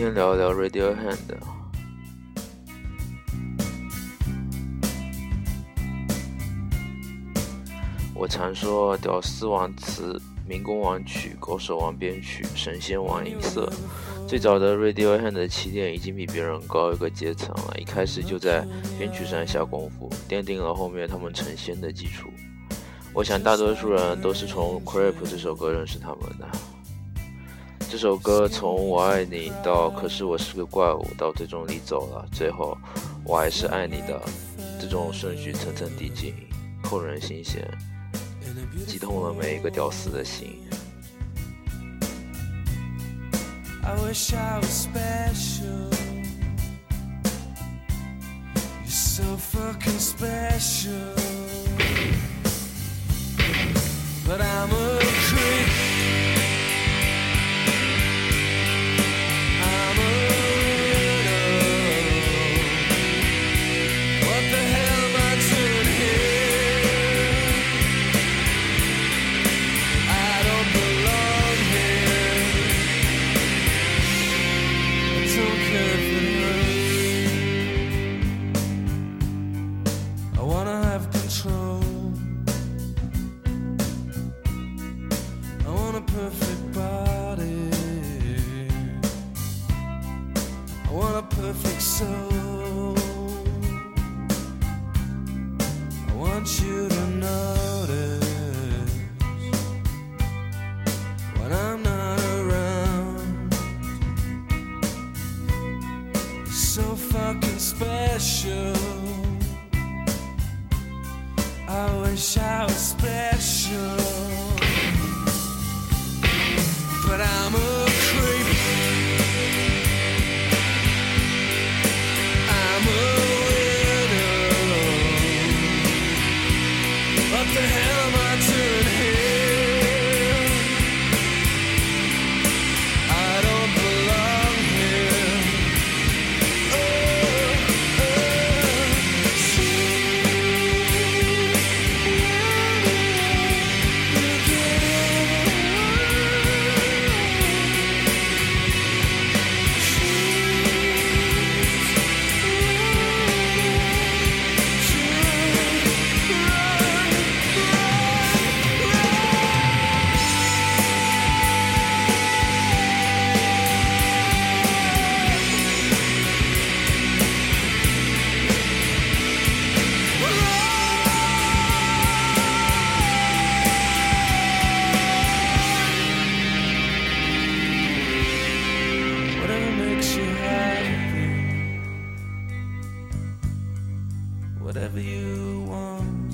天聊一聊 Radiohead。我常说“屌丝王词”。民工王曲、狗手王编曲、神仙王音色，最早的 Radiohead 的起点已经比别人高一个阶层了。一开始就在编曲上下功夫，奠定了后面他们成仙的基础。我想大多数人都是从《Creep》这首歌认识他们的。这首歌从我爱你到可是我是个怪物，到最终你走了，最后我还是爱你的，这种顺序层层递进，扣人心弦。击痛了每一个屌丝的心。I wish I was special. You're so fucking special. But I'm a creep. perfect soul. whatever you want.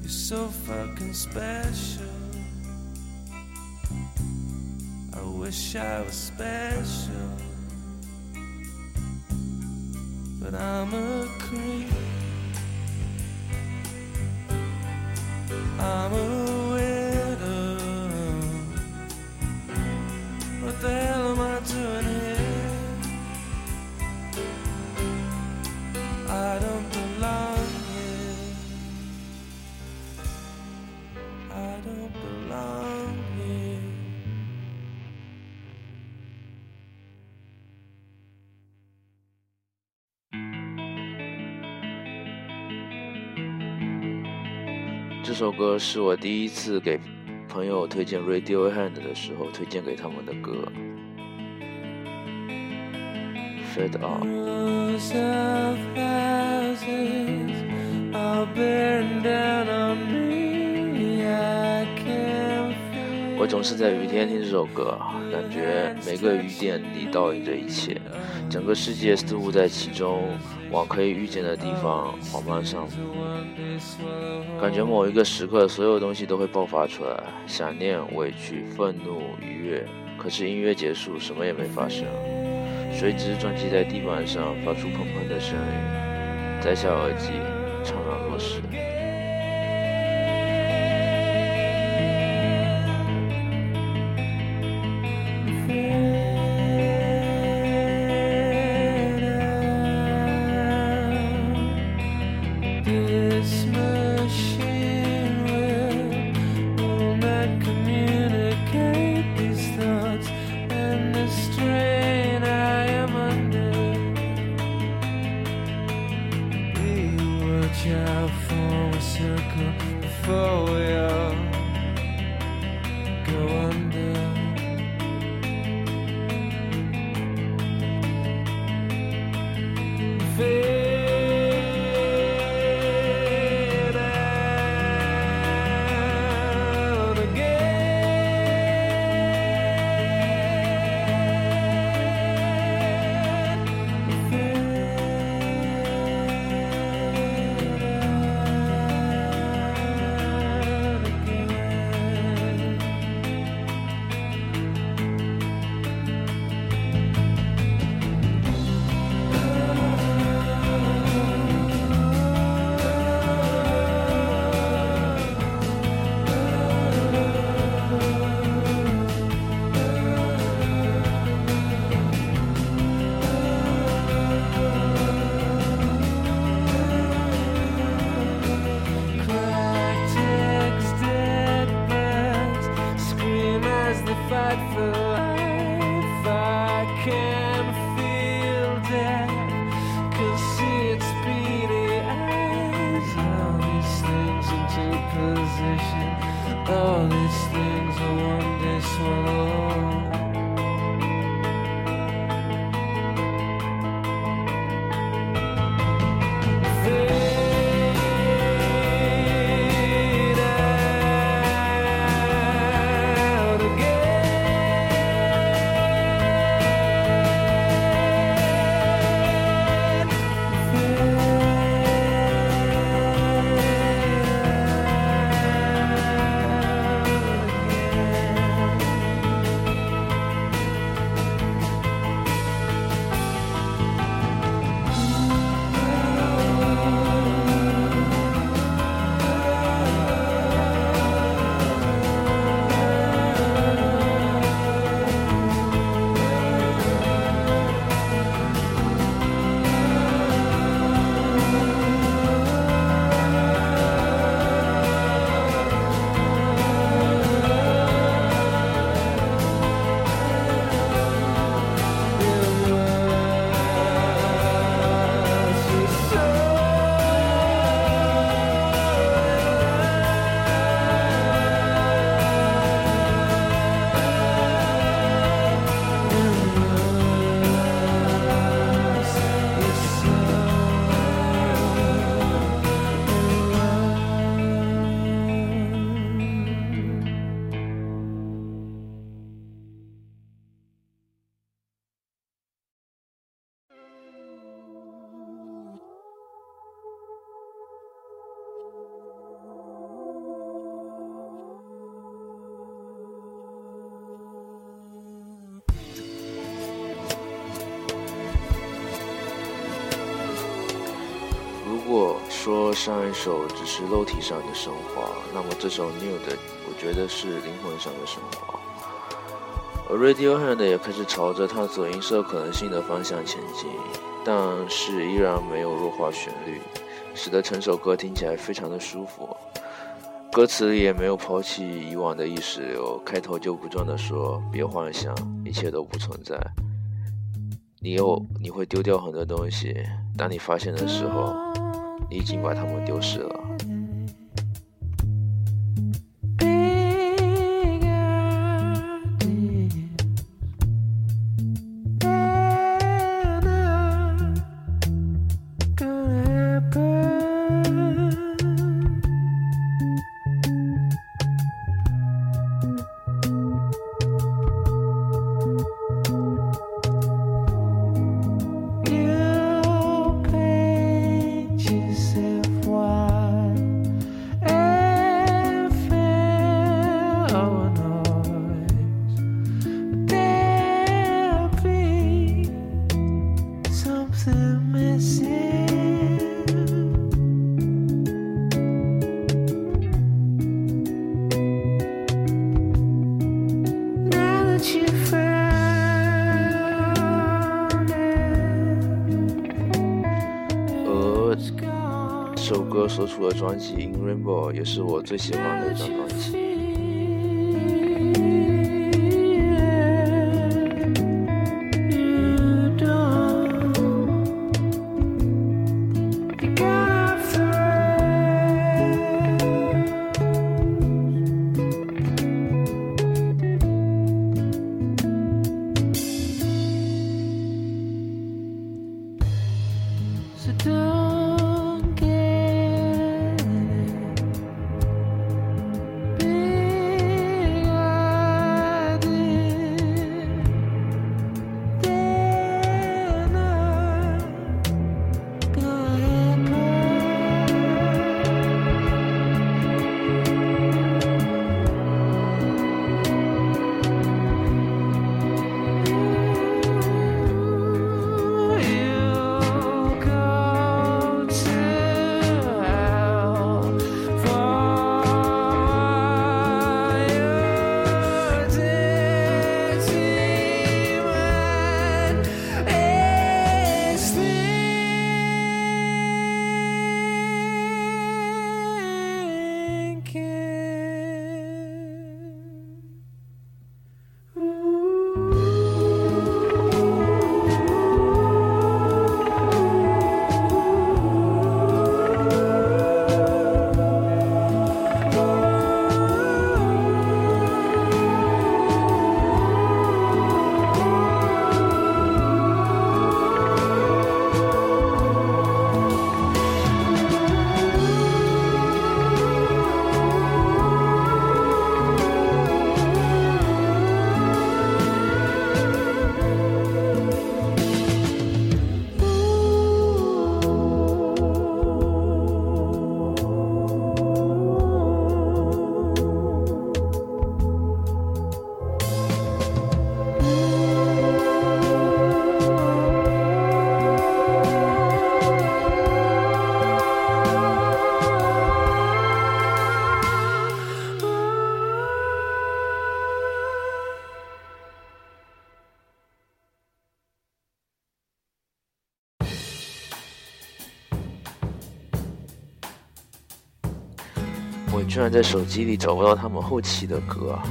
You're so fucking special. I wish I was special, but I'm a creep. I'm a 首歌是我第一次给朋友推荐 Radiohead 的时候推荐给他们的歌。Fade Out。我总是在雨天听这首歌，感觉每个雨点里倒映着一切，整个世界似乎在其中往可以预见的地方缓慢上。感觉某一个时刻，所有东西都会爆发出来，想念、委屈、愤怒、愉悦。可是音乐结束，什么也没发生，随之撞击在地板上，发出砰砰的声音，摘下耳机，怅然若失。说上一首只是肉体上的升华，那么这首 New 的，我觉得是灵魂上的升华。而 Radiohead 也开始朝着探索音色可能性的方向前进，但是依然没有弱化旋律，使得整首歌听起来非常的舒服。歌词里也没有抛弃以往的意识流，开头就不断的说别幻想，一切都不存在。你又你会丢掉很多东西，当你发现的时候。你已经把他们丢失了。这首歌所处的专辑《In Rainbow》也是我最喜欢的一张专辑。在手机里找不到他们后期的歌啊！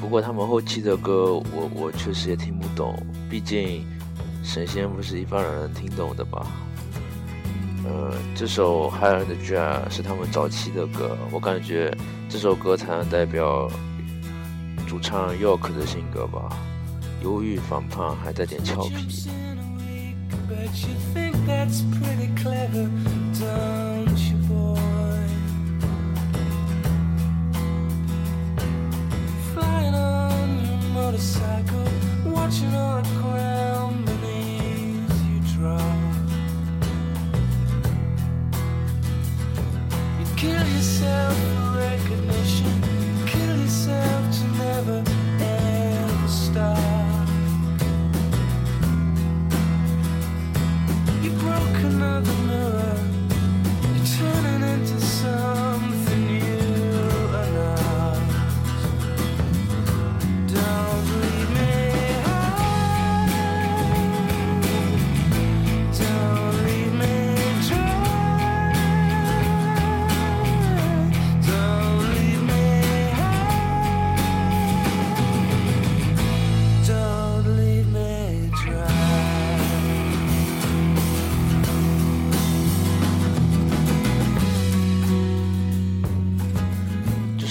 不过他们后期的歌，我我确实也听不懂，毕竟神仙不是一般人能听懂的吧？呃，这首《Hired 是他们早期的歌，我感觉这首歌才能代表主唱 York 的性格吧，忧郁、反叛，还带点俏皮。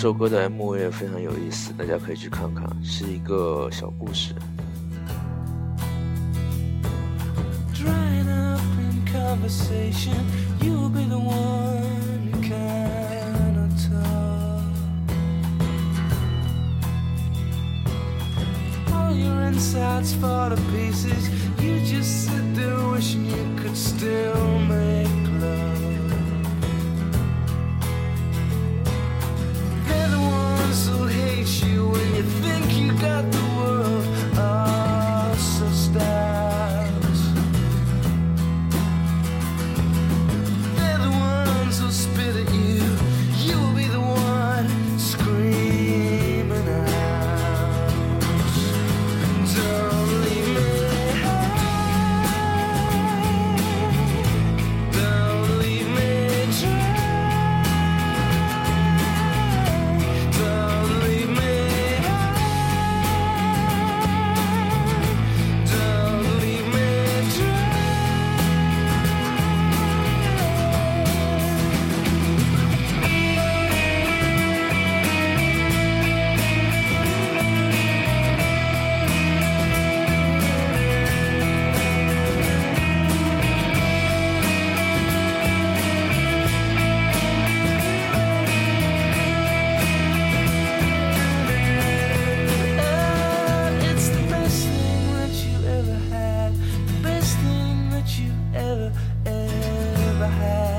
首歌的 MV 也非常有意思，大家可以去看看，是一个小故事。Drying up in conversation, you'll be the one who cannot talk. All your insides fall to pieces. You just sit there wishing you could still make you when you think you got the ever, ever had.